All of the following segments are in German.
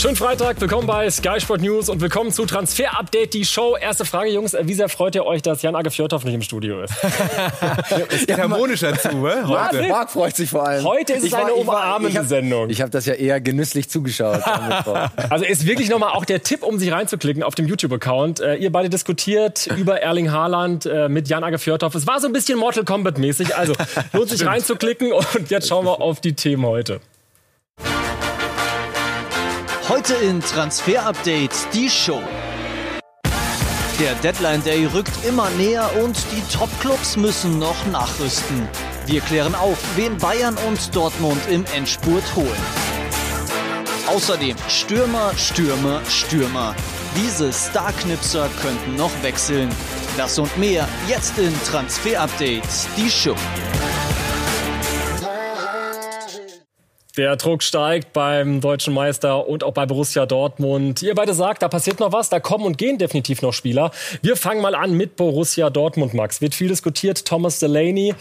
Schönen Freitag, willkommen bei Sky Sport News und willkommen zu Transfer Update, die Show. Erste Frage, Jungs, wie sehr freut ihr euch, dass Jan Agefjordhoff nicht im Studio ist? es geht harmonischer zu, ne? Heute. Marc freut sich vor allem. Heute ist es eine umarmende Sendung. Ich habe das ja eher genüsslich zugeschaut. also ist wirklich nochmal auch der Tipp, um sich reinzuklicken auf dem YouTube-Account. Äh, ihr beide diskutiert über Erling Haaland äh, mit Jan Agefjordhoff. Es war so ein bisschen Mortal Kombat-mäßig, also lohnt sich reinzuklicken und jetzt schauen wir auf die Themen heute. Heute in Transfer Update die Show. Der Deadline Day rückt immer näher und die Top-Clubs müssen noch nachrüsten. Wir klären auf, wen Bayern und Dortmund im Endspurt holen. Außerdem Stürmer, Stürmer, Stürmer. Diese Starknipser könnten noch wechseln. Das und mehr jetzt in Transfer Update, die Show. Der Druck steigt beim deutschen Meister und auch bei Borussia Dortmund. Ihr beide sagt, da passiert noch was, da kommen und gehen definitiv noch Spieler. Wir fangen mal an mit Borussia Dortmund, Max. Wird viel diskutiert. Thomas Delaney,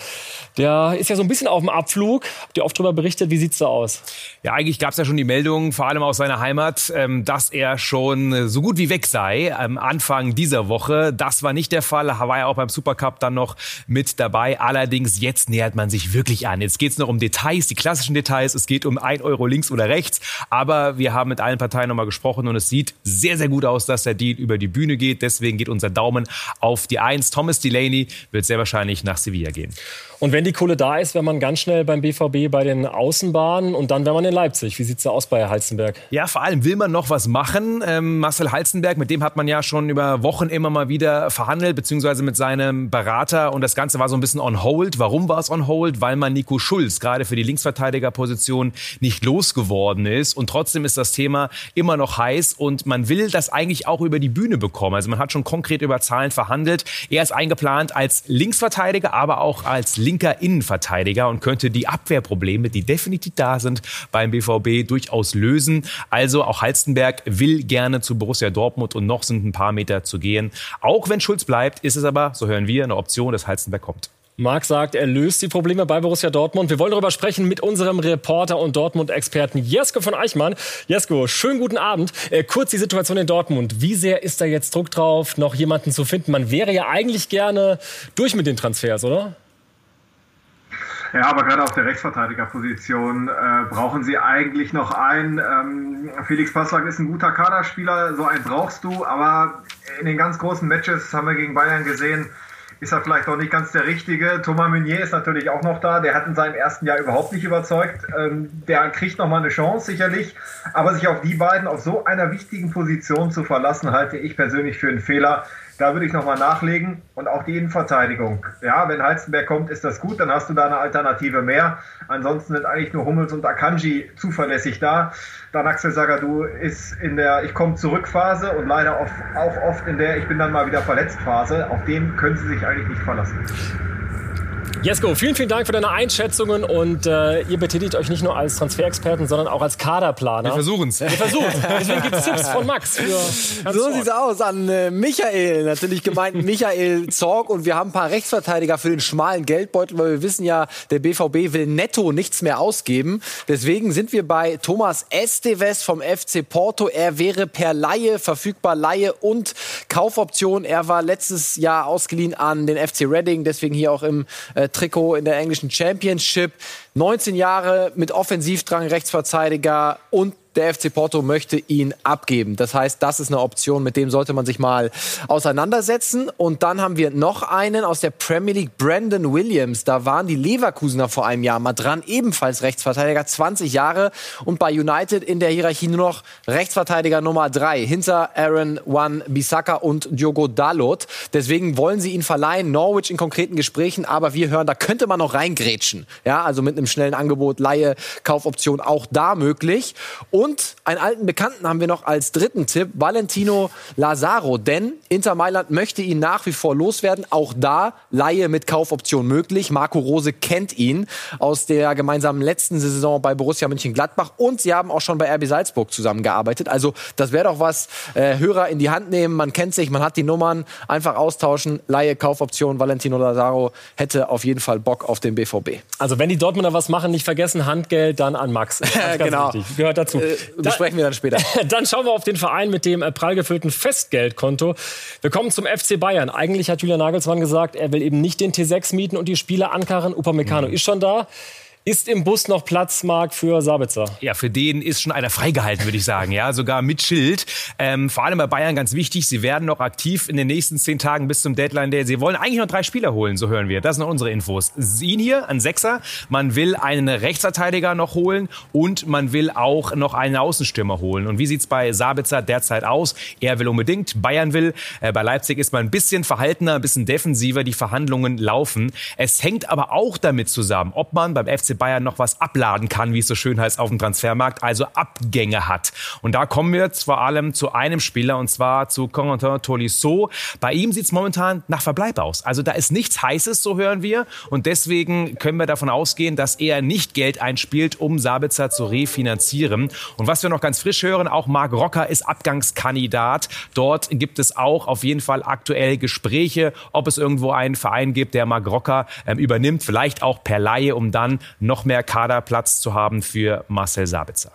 der ist ja so ein bisschen auf dem Abflug. Habt ihr oft darüber berichtet? Wie sieht's da aus? Ja, eigentlich gab es ja schon die Meldung, vor allem aus seiner Heimat, ähm, dass er schon so gut wie weg sei am Anfang dieser Woche. Das war nicht der Fall. War ja auch beim Supercup dann noch mit dabei. Allerdings jetzt nähert man sich wirklich an. Jetzt geht's noch um Details, die klassischen Details. Es geht geht um ein Euro links oder rechts. Aber wir haben mit allen Parteien nochmal gesprochen und es sieht sehr, sehr gut aus, dass der Deal über die Bühne geht. Deswegen geht unser Daumen auf die Eins. Thomas Delaney wird sehr wahrscheinlich nach Sevilla gehen. Und wenn die Kohle da ist, wäre man ganz schnell beim BVB bei den Außenbahnen und dann wäre man in Leipzig. Wie sieht es da aus bei Halzenberg? Ja, vor allem will man noch was machen. Ähm, Marcel Halzenberg, mit dem hat man ja schon über Wochen immer mal wieder verhandelt, beziehungsweise mit seinem Berater. Und das Ganze war so ein bisschen on hold. Warum war es on hold? Weil man Nico Schulz gerade für die Linksverteidigerposition nicht losgeworden ist. Und trotzdem ist das Thema immer noch heiß und man will das eigentlich auch über die Bühne bekommen. Also man hat schon konkret über Zahlen verhandelt. Er ist eingeplant als Linksverteidiger, aber auch als linker Innenverteidiger und könnte die Abwehrprobleme, die definitiv da sind beim BVB, durchaus lösen. Also auch Halstenberg will gerne zu Borussia Dortmund und noch sind ein paar Meter zu gehen. Auch wenn Schulz bleibt, ist es aber, so hören wir, eine Option, dass Halstenberg kommt. Marc sagt, er löst die Probleme bei Borussia Dortmund. Wir wollen darüber sprechen mit unserem Reporter und Dortmund-Experten Jesko von Eichmann. Jesko, schönen guten Abend. Äh, kurz die Situation in Dortmund. Wie sehr ist da jetzt Druck drauf, noch jemanden zu finden? Man wäre ja eigentlich gerne durch mit den Transfers, oder? Ja, aber gerade auf der Rechtsverteidigerposition äh, brauchen sie eigentlich noch einen. Ähm, Felix Passlack ist ein guter Kaderspieler, so einen brauchst du, aber in den ganz großen Matches haben wir gegen Bayern gesehen, ist er vielleicht auch nicht ganz der Richtige. Thomas Meunier ist natürlich auch noch da. Der hat in seinem ersten Jahr überhaupt nicht überzeugt. Ähm, der kriegt noch mal eine Chance, sicherlich. Aber sich auf die beiden auf so einer wichtigen Position zu verlassen, halte ich persönlich für einen Fehler. Da würde ich nochmal nachlegen. Und auch die Innenverteidigung. Ja, wenn Halstenberg kommt, ist das gut, dann hast du da eine Alternative mehr. Ansonsten sind eigentlich nur Hummels und Akanji zuverlässig da. Dann Axel Sagadou ist in der Ich komme zurück Phase und leider auch oft in der Ich bin dann mal wieder verletzt Phase. Auf den können sie sich eigentlich nicht verlassen. Jesko, vielen, vielen Dank für deine Einschätzungen und äh, ihr betätigt euch nicht nur als Transferexperten, sondern auch als Kaderplaner. Wir versuchen es. Wir versuchen Deswegen gibt es Tipps von Max. Für so sieht es aus an äh, Michael, natürlich gemeint Michael Zorg und wir haben ein paar Rechtsverteidiger für den schmalen Geldbeutel, weil wir wissen ja, der BVB will netto nichts mehr ausgeben. Deswegen sind wir bei Thomas Esteves vom FC Porto. Er wäre per Laie verfügbar, Laie und Kaufoption. Er war letztes Jahr ausgeliehen an den FC Reading, deswegen hier auch im äh, Trikot in der englischen Championship. 19 Jahre mit Offensivdrang, Rechtsverteidiger und der FC Porto möchte ihn abgeben. Das heißt, das ist eine Option, mit dem sollte man sich mal auseinandersetzen. Und dann haben wir noch einen aus der Premier League, Brandon Williams. Da waren die Leverkusener vor einem Jahr mal dran, ebenfalls Rechtsverteidiger, 20 Jahre und bei United in der Hierarchie nur noch Rechtsverteidiger Nummer 3 hinter Aaron Wan Bissaka und Diogo Dalot. Deswegen wollen sie ihn verleihen, Norwich in konkreten Gesprächen, aber wir hören, da könnte man noch reingrätschen. Ja, also mit einem schnellen Angebot, Laie, Kaufoption auch da möglich. Und einen alten Bekannten haben wir noch als dritten Tipp, Valentino Lazaro. Denn Inter Mailand möchte ihn nach wie vor loswerden. Auch da Laie mit Kaufoption möglich. Marco Rose kennt ihn aus der gemeinsamen letzten Saison bei Borussia Mönchengladbach. Und sie haben auch schon bei RB Salzburg zusammengearbeitet. Also das wäre doch was, äh, Hörer in die Hand nehmen. Man kennt sich, man hat die Nummern. Einfach austauschen. Laie, Kaufoption. Valentino Lazaro hätte auf jeden Fall Bock auf den BVB. Also wenn die Dortmunder wir was machen, nicht vergessen, Handgeld dann an Max. Genau. Wichtig. Gehört dazu. Äh, besprechen wir dann später. dann schauen wir auf den Verein mit dem äh, prall gefüllten Festgeldkonto. Wir kommen zum FC Bayern. Eigentlich hat Julian Nagelsmann gesagt, er will eben nicht den T6 mieten und die Spieler ankarren. Upamecano mhm. ist schon da. Ist im Bus noch Platz, Marc, für Sabitzer? Ja, für den ist schon einer freigehalten, würde ich sagen. Ja, sogar mit Schild. Ähm, vor allem bei Bayern ganz wichtig. Sie werden noch aktiv in den nächsten zehn Tagen bis zum Deadline Day. Sie wollen eigentlich noch drei Spieler holen, so hören wir. Das sind unsere Infos. Ihn hier, ein Sechser. Man will einen Rechtsverteidiger noch holen und man will auch noch einen Außenstürmer holen. Und wie sieht's bei Sabitzer derzeit aus? Er will unbedingt, Bayern will. Äh, bei Leipzig ist man ein bisschen verhaltener, ein bisschen defensiver. Die Verhandlungen laufen. Es hängt aber auch damit zusammen, ob man beim FC Bayern noch was abladen kann, wie es so schön heißt auf dem Transfermarkt, also Abgänge hat. Und da kommen wir jetzt vor allem zu einem Spieler und zwar zu Corentin Tolisso. Bei ihm sieht es momentan nach Verbleib aus. Also da ist nichts Heißes, so hören wir. Und deswegen können wir davon ausgehen, dass er nicht Geld einspielt, um Sabitzer zu refinanzieren. Und was wir noch ganz frisch hören, auch Marc Rocker ist Abgangskandidat. Dort gibt es auch auf jeden Fall aktuell Gespräche, ob es irgendwo einen Verein gibt, der Marc Rocker ähm, übernimmt, vielleicht auch per Laie, um dann noch mehr Kaderplatz zu haben für Marcel Sabitzer.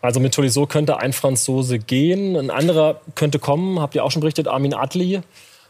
Also mit Tolisso könnte ein Franzose gehen, ein anderer könnte kommen, habt ihr auch schon berichtet, Armin Adli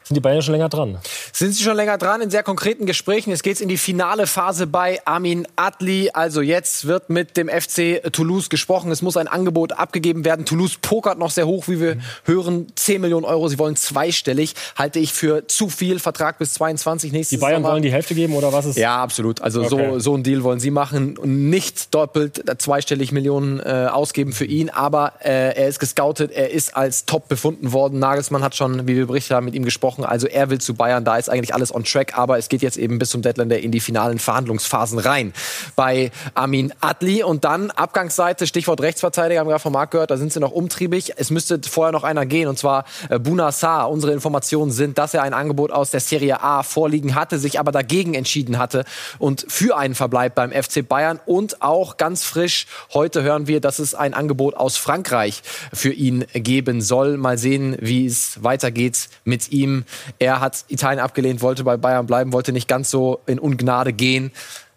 sind die Bayern schon länger dran? Sind sie schon länger dran in sehr konkreten Gesprächen? Jetzt geht in die finale Phase bei Armin Adli. Also jetzt wird mit dem FC Toulouse gesprochen. Es muss ein Angebot abgegeben werden. Toulouse pokert noch sehr hoch, wie wir mhm. hören. 10 Millionen Euro. Sie wollen zweistellig. Halte ich für zu viel. Vertrag bis 22 nächstes Die Bayern Sommer. wollen die Hälfte geben oder was ist? Ja, absolut. Also okay. so, so ein Deal wollen sie machen. Nicht doppelt zweistellig Millionen äh, ausgeben für ihn. Aber äh, er ist gescoutet. Er ist als top befunden worden. Nagelsmann hat schon, wie wir berichtet haben, mit ihm gesprochen gesprochen. Also er will zu Bayern, da ist eigentlich alles on track, aber es geht jetzt eben bis zum Deadline in die finalen Verhandlungsphasen rein. Bei Armin Adli und dann Abgangsseite, Stichwort Rechtsverteidiger, haben wir gerade von Marc gehört, da sind sie noch umtriebig. Es müsste vorher noch einer gehen und zwar äh, Buna Saar. Unsere Informationen sind, dass er ein Angebot aus der Serie A vorliegen hatte, sich aber dagegen entschieden hatte und für einen Verbleib beim FC Bayern und auch ganz frisch heute hören wir, dass es ein Angebot aus Frankreich für ihn geben soll. Mal sehen, wie es weitergeht mit ihm. Er hat Italien abgelehnt, wollte bei Bayern bleiben, wollte nicht ganz so in Ungnade gehen.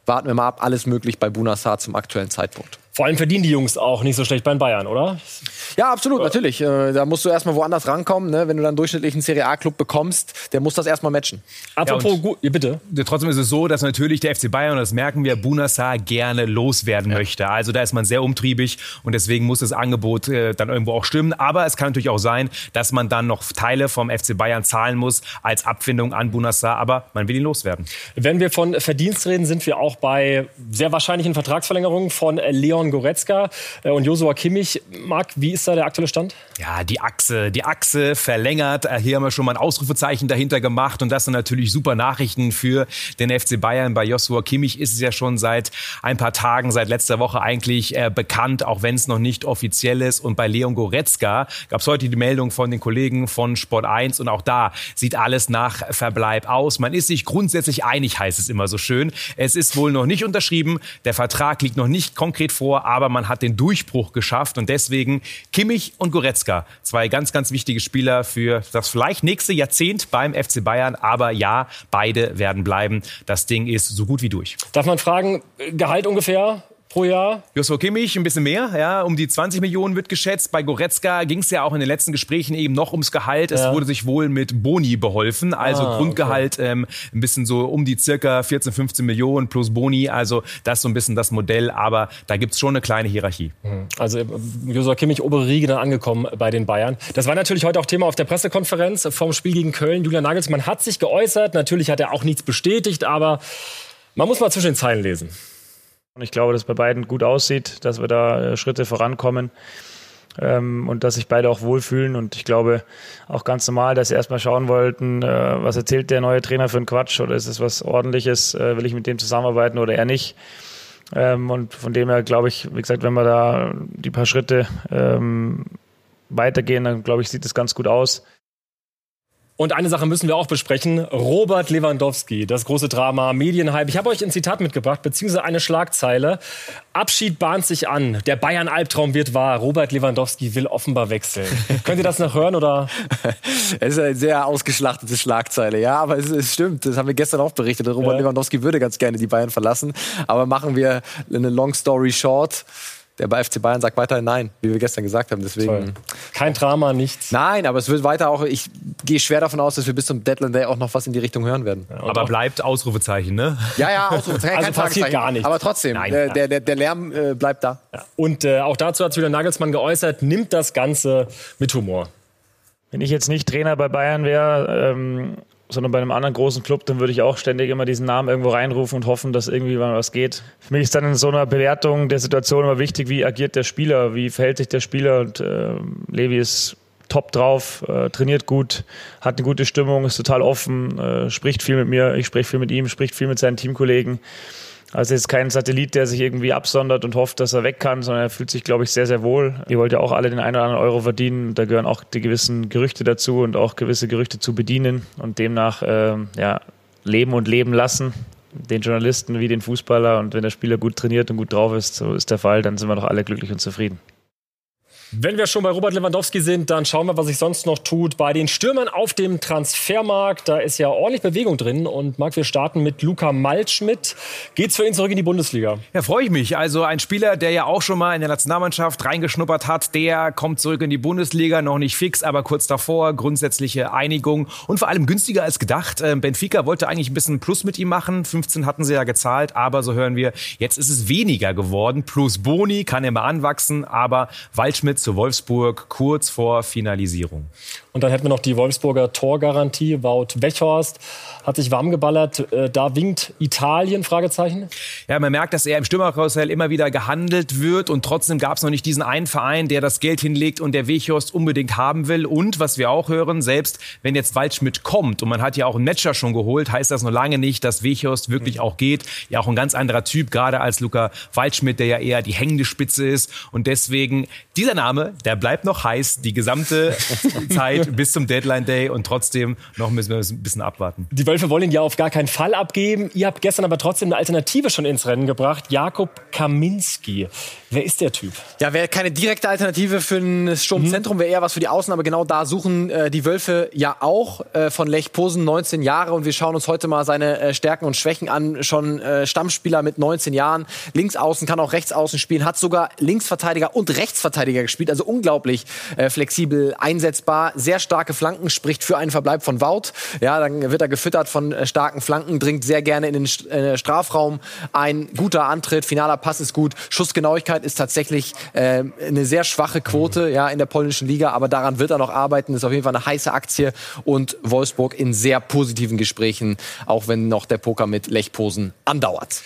Warten wir mal ab, alles möglich bei Bunassar zum aktuellen Zeitpunkt. Vor allem verdienen die Jungs auch nicht so schlecht bei den Bayern, oder? Ja, absolut, natürlich. Äh, da musst du erstmal woanders rankommen. Ne? Wenn du dann durchschnittlichen Serie A-Club bekommst, der muss das erstmal matchen. Apropos, ja, ja, bitte. Trotzdem ist es so, dass natürlich der FC Bayern, und das merken wir, Bunassar gerne loswerden ja. möchte. Also da ist man sehr umtriebig und deswegen muss das Angebot äh, dann irgendwo auch stimmen. Aber es kann natürlich auch sein, dass man dann noch Teile vom FC Bayern zahlen muss als Abfindung an Bunassar. Aber man will ihn loswerden. Wenn wir von Verdienst reden, sind wir auch bei sehr wahrscheinlichen Vertragsverlängerungen von Leon Leon Goretzka äh, und Josua Kimmich. Marc, wie ist da der aktuelle Stand? Ja, die Achse, die Achse verlängert. Äh, hier haben wir schon mal ein Ausrufezeichen dahinter gemacht und das sind natürlich super Nachrichten für den FC Bayern. Bei Josua Kimmich ist es ja schon seit ein paar Tagen, seit letzter Woche eigentlich äh, bekannt, auch wenn es noch nicht offiziell ist. Und bei Leon Goretzka gab es heute die Meldung von den Kollegen von Sport 1 und auch da sieht alles nach Verbleib aus. Man ist sich grundsätzlich einig, heißt es immer so schön. Es ist wohl noch nicht unterschrieben. Der Vertrag liegt noch nicht konkret vor vor, aber man hat den Durchbruch geschafft und deswegen Kimmich und Goretzka, zwei ganz, ganz wichtige Spieler für das vielleicht nächste Jahrzehnt beim FC Bayern, aber ja, beide werden bleiben. Das Ding ist so gut wie durch. Darf man fragen, Gehalt ungefähr? Pro Jahr. Joshua Kimmich ein bisschen mehr, ja, um die 20 Millionen wird geschätzt. Bei Goretzka ging es ja auch in den letzten Gesprächen eben noch ums Gehalt. Es wurde sich wohl mit Boni beholfen, also ah, Grundgehalt okay. ähm, ein bisschen so um die circa 14, 15 Millionen plus Boni. Also das ist so ein bisschen das Modell, aber da gibt es schon eine kleine Hierarchie. Mhm. Also äh, Joshua Kimmich, obere Riege dann angekommen bei den Bayern. Das war natürlich heute auch Thema auf der Pressekonferenz vom Spiel gegen Köln. Julian Nagelsmann hat sich geäußert. Natürlich hat er auch nichts bestätigt, aber man muss mal zwischen den Zeilen lesen. Und ich glaube, dass bei beiden gut aussieht, dass wir da äh, Schritte vorankommen ähm, und dass sich beide auch wohlfühlen. Und ich glaube auch ganz normal, dass sie erstmal schauen wollten, äh, was erzählt der neue Trainer für einen Quatsch oder ist es was Ordentliches, äh, will ich mit dem zusammenarbeiten oder eher nicht. Ähm, und von dem her glaube ich, wie gesagt, wenn wir da die paar Schritte ähm, weitergehen, dann glaube ich, sieht es ganz gut aus. Und eine Sache müssen wir auch besprechen. Robert Lewandowski, das große Drama, Medienhype. Ich habe euch ein Zitat mitgebracht, beziehungsweise eine Schlagzeile. Abschied bahnt sich an. Der Bayern-Albtraum wird wahr. Robert Lewandowski will offenbar wechseln. Könnt ihr das noch hören oder? Es ist eine sehr ausgeschlachtete Schlagzeile, ja, aber es, es stimmt. Das haben wir gestern auch berichtet. Robert ja. Lewandowski würde ganz gerne die Bayern verlassen. Aber machen wir eine Long Story Short der bei FC Bayern sagt weiterhin nein, wie wir gestern gesagt haben. Deswegen Toll. kein Drama, nichts. Nein, aber es wird weiter auch. Ich gehe schwer davon aus, dass wir bis zum Deadline Day auch noch was in die Richtung hören werden. Ja, aber bleibt Ausrufezeichen, ne? Ja, ja, Ausrufezeichen. also passiert gar nichts. Aber trotzdem, nein, äh, der, der, der Lärm äh, bleibt da. Ja. Und äh, auch dazu hat wieder Nagelsmann geäußert, nimmt das Ganze mit Humor. Wenn ich jetzt nicht Trainer bei Bayern wäre, ähm, sondern bei einem anderen großen Club, dann würde ich auch ständig immer diesen Namen irgendwo reinrufen und hoffen, dass irgendwie mal was geht. Für mich ist dann in so einer Bewertung der Situation immer wichtig, wie agiert der Spieler, wie verhält sich der Spieler und äh, Levi ist top drauf, äh, trainiert gut, hat eine gute Stimmung, ist total offen, äh, spricht viel mit mir, ich spreche viel mit ihm, spricht viel mit seinen Teamkollegen. Also ist kein Satellit, der sich irgendwie absondert und hofft, dass er weg kann, sondern er fühlt sich, glaube ich, sehr, sehr wohl. Ihr wollt ja auch alle den einen oder anderen Euro verdienen. Da gehören auch die gewissen Gerüchte dazu und auch gewisse Gerüchte zu bedienen und demnach äh, ja, leben und leben lassen. Den Journalisten wie den Fußballer und wenn der Spieler gut trainiert und gut drauf ist, so ist der Fall, dann sind wir doch alle glücklich und zufrieden. Wenn wir schon bei Robert Lewandowski sind, dann schauen wir, was sich sonst noch tut bei den Stürmern auf dem Transfermarkt. Da ist ja ordentlich Bewegung drin. Und Marc, wir starten mit Luca Maltschmidt. Geht's für ihn zurück in die Bundesliga? Ja, freue ich mich. Also ein Spieler, der ja auch schon mal in der Nationalmannschaft reingeschnuppert hat, der kommt zurück in die Bundesliga. Noch nicht fix, aber kurz davor. Grundsätzliche Einigung und vor allem günstiger als gedacht. Ähm, Benfica wollte eigentlich ein bisschen Plus mit ihm machen. 15 hatten sie ja gezahlt, aber so hören wir, jetzt ist es weniger geworden. Plus Boni kann immer anwachsen, aber Waldschmidt zu Wolfsburg kurz vor Finalisierung. Und dann hätten wir noch die Wolfsburger Torgarantie. Wout Wechhorst hat sich warm geballert. Äh, da winkt Italien? Fragezeichen. Ja, man merkt, dass er im Stürmerkarussell immer wieder gehandelt wird und trotzdem gab es noch nicht diesen einen Verein, der das Geld hinlegt und der Wechhorst unbedingt haben will. Und was wir auch hören, selbst wenn jetzt Waldschmidt kommt und man hat ja auch einen Matcher schon geholt, heißt das noch lange nicht, dass Wechhorst wirklich auch geht. Ja, auch ein ganz anderer Typ, gerade als Luca Waldschmidt, der ja eher die hängende Spitze ist. Und deswegen, dieser Name, der bleibt noch heiß die gesamte Zeit bis zum Deadline Day und trotzdem noch müssen wir ein bisschen abwarten. Die Wölfe wollen ihn ja auf gar keinen Fall abgeben. Ihr habt gestern aber trotzdem eine Alternative schon ins Rennen gebracht. Jakob Kaminski. Wer ist der Typ? Ja, wäre keine direkte Alternative für ein Sturmzentrum, wäre eher was für die Außen, aber genau da suchen äh, die Wölfe ja auch äh, von Lech Posen, 19 Jahre und wir schauen uns heute mal seine äh, Stärken und Schwächen an. Schon äh, Stammspieler mit 19 Jahren, Linksaußen, kann auch Rechtsaußen spielen, hat sogar Linksverteidiger und Rechtsverteidiger gespielt, also unglaublich äh, flexibel einsetzbar, sehr starke Flanken, spricht für einen Verbleib von Wout. Ja, dann wird er gefüttert von äh, starken Flanken, dringt sehr gerne in den äh, Strafraum ein. Guter Antritt, finaler Pass ist gut. Schussgenauigkeit ist tatsächlich äh, eine sehr schwache Quote ja, in der polnischen Liga, aber daran wird er noch arbeiten. Ist auf jeden Fall eine heiße Aktie und Wolfsburg in sehr positiven Gesprächen, auch wenn noch der Poker mit Lechposen andauert.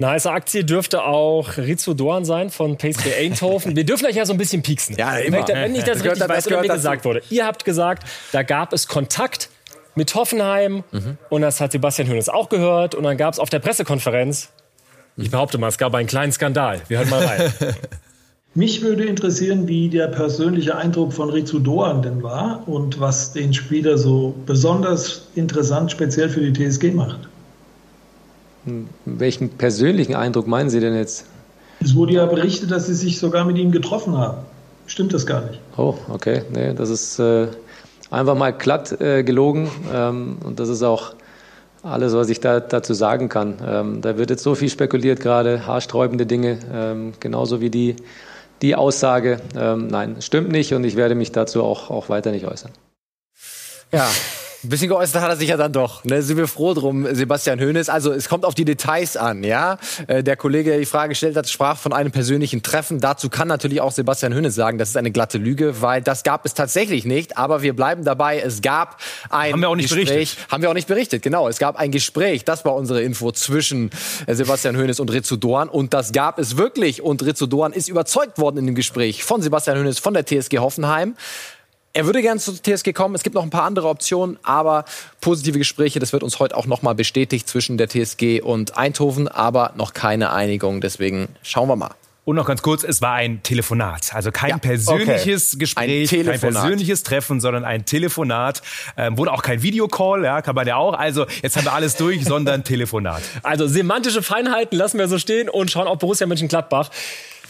Eine heiße Aktie dürfte auch Rizzo Dorn sein von PSV Eindhoven. Wir dürfen euch ja so ein bisschen pieksen. Ja, immer. Wenn ich das, das richtig weiß oder mir gesagt wurde. Ihr habt gesagt, da gab es Kontakt mit Hoffenheim mhm. und das hat Sebastian Hönes auch gehört und dann gab es auf der Pressekonferenz, ich behaupte mal, es gab einen kleinen Skandal. Wir hören mal rein. Mich würde interessieren, wie der persönliche Eindruck von Rizzo Doan denn war und was den Spieler so besonders interessant, speziell für die TSG macht. Welchen persönlichen Eindruck meinen Sie denn jetzt? Es wurde ja berichtet, dass Sie sich sogar mit ihm getroffen haben. Stimmt das gar nicht? Oh, okay. Nee, das ist äh, einfach mal glatt äh, gelogen. Ähm, und das ist auch alles, was ich da, dazu sagen kann. Ähm, da wird jetzt so viel spekuliert gerade, haarsträubende Dinge, ähm, genauso wie die, die Aussage. Ähm, nein, stimmt nicht und ich werde mich dazu auch, auch weiter nicht äußern. Ja, ein bisschen geäußert hat er sich ja dann doch. Ne? Sind wir froh drum, Sebastian Hoeneß. Also es kommt auf die Details an, ja. Äh, der Kollege, der die Frage gestellt hat, sprach von einem persönlichen Treffen. Dazu kann natürlich auch Sebastian Hoeneß sagen, das ist eine glatte Lüge, weil das gab es tatsächlich nicht. Aber wir bleiben dabei, es gab ein haben wir auch nicht Gespräch. Berichtet. Haben wir auch nicht berichtet, genau. Es gab ein Gespräch, das war unsere Info zwischen äh, Sebastian Hoeneß und Rizzo Doan. Und das gab es wirklich. Und Rizzo Doan ist überzeugt worden in dem Gespräch von Sebastian Hoeneß von der TSG Hoffenheim. Er würde gerne zur TSG kommen. Es gibt noch ein paar andere Optionen, aber positive Gespräche, das wird uns heute auch nochmal bestätigt zwischen der TSG und Eindhoven, aber noch keine Einigung. Deswegen schauen wir mal. Und noch ganz kurz, es war ein Telefonat. Also kein ja, persönliches okay. Gespräch, kein persönliches Treffen, sondern ein Telefonat. Ähm, wurde auch kein Videocall, ja, kann man ja auch. Also jetzt haben wir alles durch, sondern Telefonat. Also semantische Feinheiten lassen wir so stehen und schauen auf Borussia Mönchengladbach.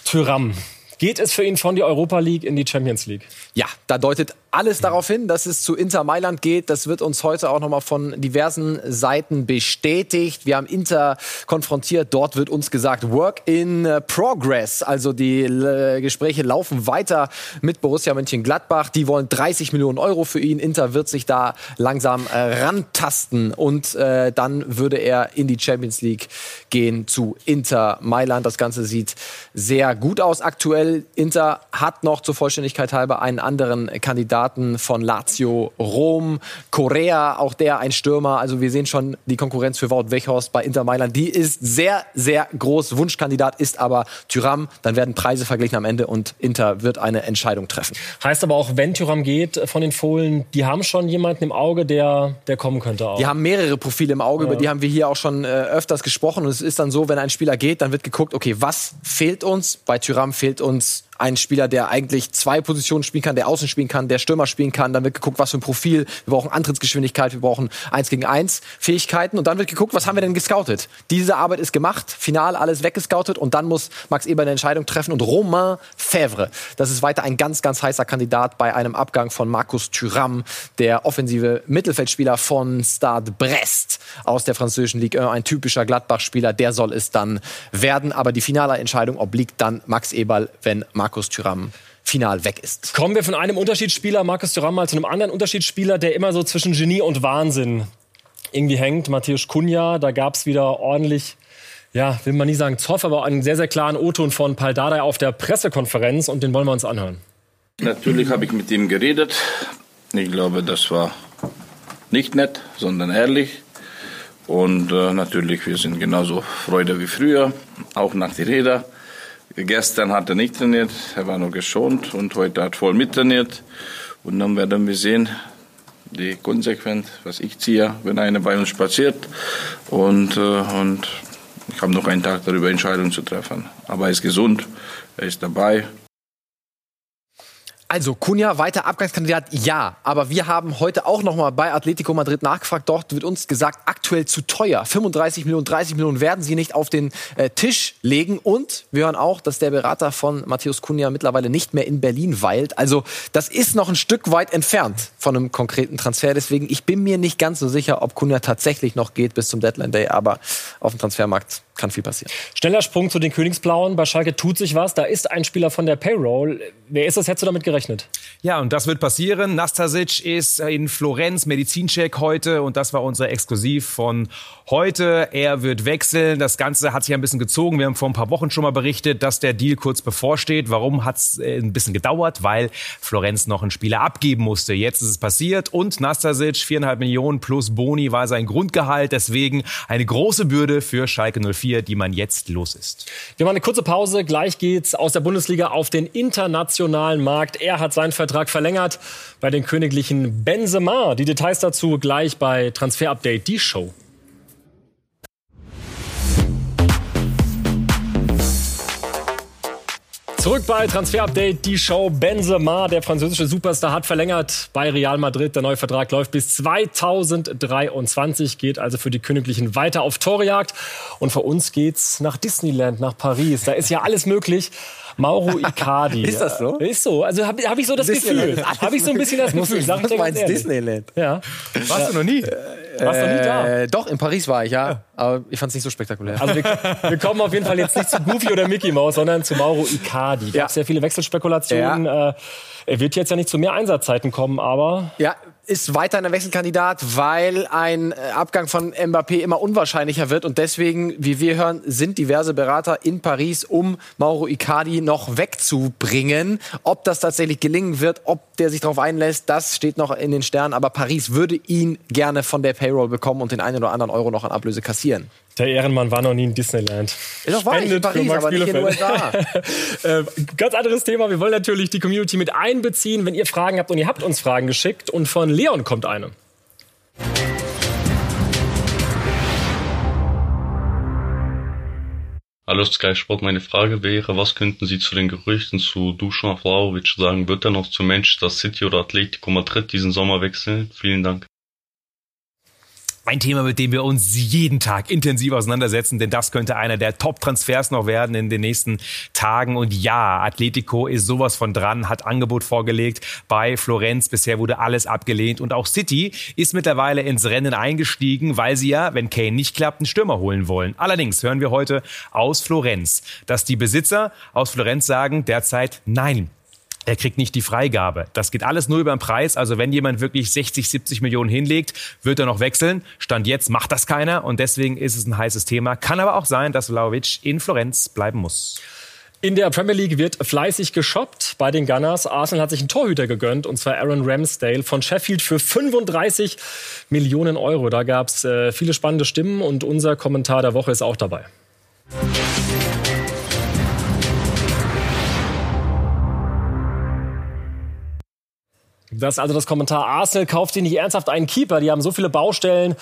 Tyram. Geht es für ihn von die Europa League in die Champions League? Ja, da deutet alles darauf hin, dass es zu Inter Mailand geht. Das wird uns heute auch nochmal von diversen Seiten bestätigt. Wir haben Inter konfrontiert. Dort wird uns gesagt, Work in Progress. Also die äh, Gespräche laufen weiter mit Borussia Mönchengladbach. Die wollen 30 Millionen Euro für ihn. Inter wird sich da langsam äh, rantasten und äh, dann würde er in die Champions League gehen zu Inter Mailand. Das Ganze sieht sehr gut aus aktuell. Inter hat noch zur Vollständigkeit halber einen anderen Kandidaten Kandidaten von Lazio, Rom, Korea, auch der ein Stürmer. Also wir sehen schon die Konkurrenz für Wout Weghorst bei Inter Mailand. Die ist sehr, sehr groß. Wunschkandidat ist aber Tyram. Dann werden Preise verglichen am Ende und Inter wird eine Entscheidung treffen. Heißt aber auch, wenn Tyram geht von den Fohlen, die haben schon jemanden im Auge, der, der kommen könnte auch. Die haben mehrere Profile im Auge, ja. über die haben wir hier auch schon äh, öfters gesprochen. Und es ist dann so, wenn ein Spieler geht, dann wird geguckt, okay, was fehlt uns? Bei Tyram fehlt uns ein Spieler, der eigentlich zwei Positionen spielen kann, der Außen spielen kann, der Stürmer spielen kann. Dann wird geguckt, was für ein Profil. Wir brauchen Antrittsgeschwindigkeit, wir brauchen eins gegen eins Fähigkeiten. Und dann wird geguckt, was haben wir denn gescoutet? Diese Arbeit ist gemacht, final alles weggescoutet und dann muss Max Eber eine Entscheidung treffen. Und Romain Fèvre, das ist weiter ein ganz, ganz heißer Kandidat bei einem Abgang von Markus Thuram, der offensive Mittelfeldspieler von Stade Brest aus der französischen Ligue 1, ein typischer Gladbach-Spieler, der soll es dann werden. Aber die finale Entscheidung obliegt dann Max Eberl, wenn Markus Markus Thüram final weg ist. Kommen wir von einem Unterschiedsspieler, Markus Thuram, mal zu einem anderen Unterschiedsspieler, der immer so zwischen Genie und Wahnsinn irgendwie hängt. Matthäus Kunja, da gab es wieder ordentlich ja, will man nie sagen Zoff, aber einen sehr, sehr klaren O-Ton von Paul Dardai auf der Pressekonferenz und den wollen wir uns anhören. Natürlich habe ich mit ihm geredet. Ich glaube, das war nicht nett, sondern ehrlich. Und äh, natürlich, wir sind genauso Freude wie früher, auch nach der Rede. Gestern hat er nicht trainiert, er war nur geschont und heute hat voll mittrainiert. Und dann werden wir sehen, die konsequent, was ich ziehe, wenn einer bei uns spaziert. Und, äh, und ich habe noch einen Tag darüber Entscheidungen zu treffen. Aber er ist gesund, er ist dabei also Kunja weiter Abgangskandidat, ja. Aber wir haben heute auch noch mal bei Atletico Madrid nachgefragt. Dort wird uns gesagt, aktuell zu teuer. 35 Millionen, 30 Millionen werden sie nicht auf den äh, Tisch legen. Und wir hören auch, dass der Berater von Matthäus Kunja mittlerweile nicht mehr in Berlin weilt. Also das ist noch ein Stück weit entfernt von einem konkreten Transfer. Deswegen, ich bin mir nicht ganz so sicher, ob Kunja tatsächlich noch geht bis zum Deadline Day. Aber auf dem Transfermarkt kann viel passieren. Schneller Sprung zu den Königsblauen. Bei Schalke tut sich was. Da ist ein Spieler von der Payroll. Wer ist das? Hättest du damit gerechnet? Ja, und das wird passieren. Nastasic ist in Florenz, Medizincheck heute. Und das war unser Exklusiv von heute. Er wird wechseln. Das Ganze hat sich ein bisschen gezogen. Wir haben vor ein paar Wochen schon mal berichtet, dass der Deal kurz bevorsteht. Warum hat es äh, ein bisschen gedauert? Weil Florenz noch einen Spieler abgeben musste. Jetzt ist es passiert. Und Nastasic, viereinhalb Millionen plus Boni war sein Grundgehalt. Deswegen eine große Bürde für Schalke 04 4, die man jetzt los ist. Wir machen eine kurze Pause. Gleich geht's aus der Bundesliga auf den internationalen Markt. Er hat seinen Vertrag verlängert bei den Königlichen Benzema. Die Details dazu gleich bei Transfer Update, die Show. Zurück bei Transfer Update, die Show Benzema, der französische Superstar, hat verlängert bei Real Madrid. Der neue Vertrag läuft bis 2023, geht also für die Königlichen weiter auf Torjagd. Und für uns geht's nach Disneyland, nach Paris. Da ist ja alles möglich. Mauro Icardi. ist das so? Ist so. Also habe hab ich so das Gefühl. Habe ich so ein bisschen das Gefühl. Sag ich meinst Disneyland? Ja. Warst ja. du noch nie? Warst du noch nie da? Äh, doch, in Paris war ich, ja. Aber ich fand es nicht so spektakulär. Also wir, wir, kommen auf jeden Fall jetzt nicht zu Goofy oder Mickey Mouse, sondern zu Mauro Icardi. Gab ja. sehr viele Wechselspekulationen. Ja. Äh, er wird jetzt ja nicht zu mehr Einsatzzeiten kommen, aber... Ja, ist weiter ein Wechselkandidat, weil ein äh, Abgang von Mbappé immer unwahrscheinlicher wird. Und deswegen, wie wir hören, sind diverse Berater in Paris, um Mauro Icardi noch wegzubringen. Ob das tatsächlich gelingen wird, ob der sich darauf einlässt, das steht noch in den Sternen. Aber Paris würde ihn gerne von der Payroll bekommen und den einen oder anderen Euro noch an Ablöse kassieren. Der Ehrenmann war noch nie in Disneyland. Ist doch wahr, in Paris, aber nicht in den USA. äh, ganz anderes Thema. Wir wollen natürlich die Community mit einbeziehen, wenn ihr Fragen habt. Und ihr habt uns Fragen geschickt. Und von Leon kommt eine. Hallo Sky Sport, meine Frage wäre, was könnten Sie zu den Gerüchten zu Dusan Vlahovic sagen? Wird er noch zu Manchester City oder Atletico Madrid diesen Sommer wechseln? Vielen Dank. Ein Thema, mit dem wir uns jeden Tag intensiv auseinandersetzen, denn das könnte einer der Top-Transfers noch werden in den nächsten Tagen. Und ja, Atletico ist sowas von dran, hat Angebot vorgelegt bei Florenz. Bisher wurde alles abgelehnt. Und auch City ist mittlerweile ins Rennen eingestiegen, weil sie ja, wenn Kane nicht klappt, einen Stürmer holen wollen. Allerdings hören wir heute aus Florenz, dass die Besitzer aus Florenz sagen derzeit nein er kriegt nicht die Freigabe. Das geht alles nur über den Preis. Also wenn jemand wirklich 60, 70 Millionen hinlegt, wird er noch wechseln. Stand jetzt macht das keiner und deswegen ist es ein heißes Thema. Kann aber auch sein, dass Vlaovic in Florenz bleiben muss. In der Premier League wird fleißig geshoppt bei den Gunners. Arsenal hat sich einen Torhüter gegönnt, und zwar Aaron Ramsdale von Sheffield für 35 Millionen Euro. Da gab es äh, viele spannende Stimmen und unser Kommentar der Woche ist auch dabei. Das ist also das Kommentar. Arsenal kauft sich nicht ernsthaft einen Keeper. Die haben so viele Baustellen,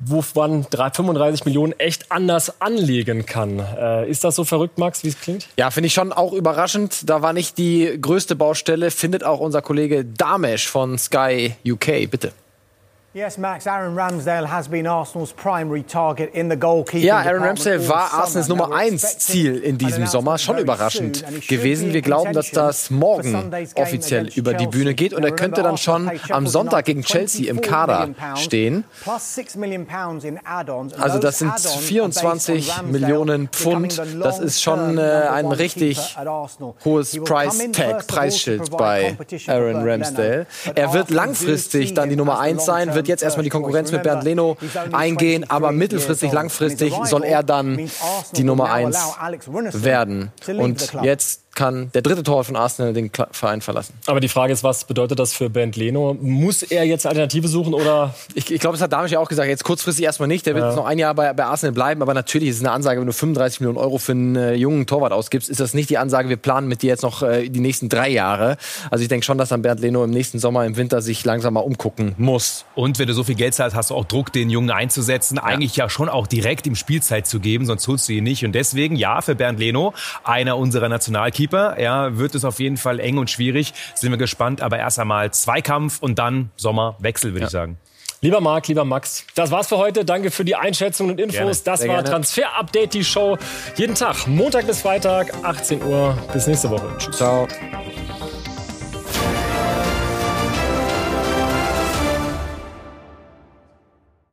wo man 35 Millionen echt anders anlegen kann. Äh, ist das so verrückt, Max, wie es klingt? Ja, finde ich schon auch überraschend. Da war nicht die größte Baustelle, findet auch unser Kollege Damesh von Sky UK. Bitte. Yes, Max, Aaron Ramsdale has been Arsenal's primary target in the goalkeeping Ja, Aaron Ramsdale war Arsenals Nummer 1 Ziel in diesem Sommer. Schon überraschend gewesen. Wir glauben, dass das morgen offiziell über die Bühne geht und er könnte dann schon am Sonntag gegen Chelsea im Kader stehen. Also das sind 24 Millionen Pfund. Das ist schon äh, ein richtig hohes Price Tag, Preisschild bei Aaron Ramsdale. Er wird langfristig dann die Nummer 1 sein, wird wird jetzt erstmal die Konkurrenz mit Bernd Leno eingehen, aber mittelfristig, langfristig soll er dann die Nummer 1 werden. Und jetzt kann der dritte Tor von Arsenal den Verein verlassen. Aber die Frage ist, was bedeutet das für Bernd Leno? Muss er jetzt eine Alternative suchen oder? Ich, ich glaube, das hat Damisch ja auch gesagt. Jetzt kurzfristig erstmal nicht. Der wird ja. noch ein Jahr bei, bei, Arsenal bleiben. Aber natürlich ist es eine Ansage, wenn du 35 Millionen Euro für einen äh, jungen Torwart ausgibst, ist das nicht die Ansage, wir planen mit dir jetzt noch äh, die nächsten drei Jahre. Also ich denke schon, dass dann Bernd Leno im nächsten Sommer, im Winter sich langsam mal umgucken muss. Und wenn du so viel Geld zahlst, hast du auch Druck, den Jungen einzusetzen. Ja. Eigentlich ja schon auch direkt ihm Spielzeit zu geben, sonst holst du ihn nicht. Und deswegen, ja, für Bernd Leno, einer unserer Nationalkeeper, ja, wird es auf jeden Fall eng und schwierig. Sind wir gespannt. Aber erst einmal Zweikampf und dann Sommerwechsel, würde ja. ich sagen. Lieber Marc, lieber Max, das war's für heute. Danke für die Einschätzung und Infos. Gerne. Das Sehr war Transfer Update, die Show. Jeden Tag, Montag bis Freitag, 18 Uhr. Bis nächste Woche. Tschüss. Ciao.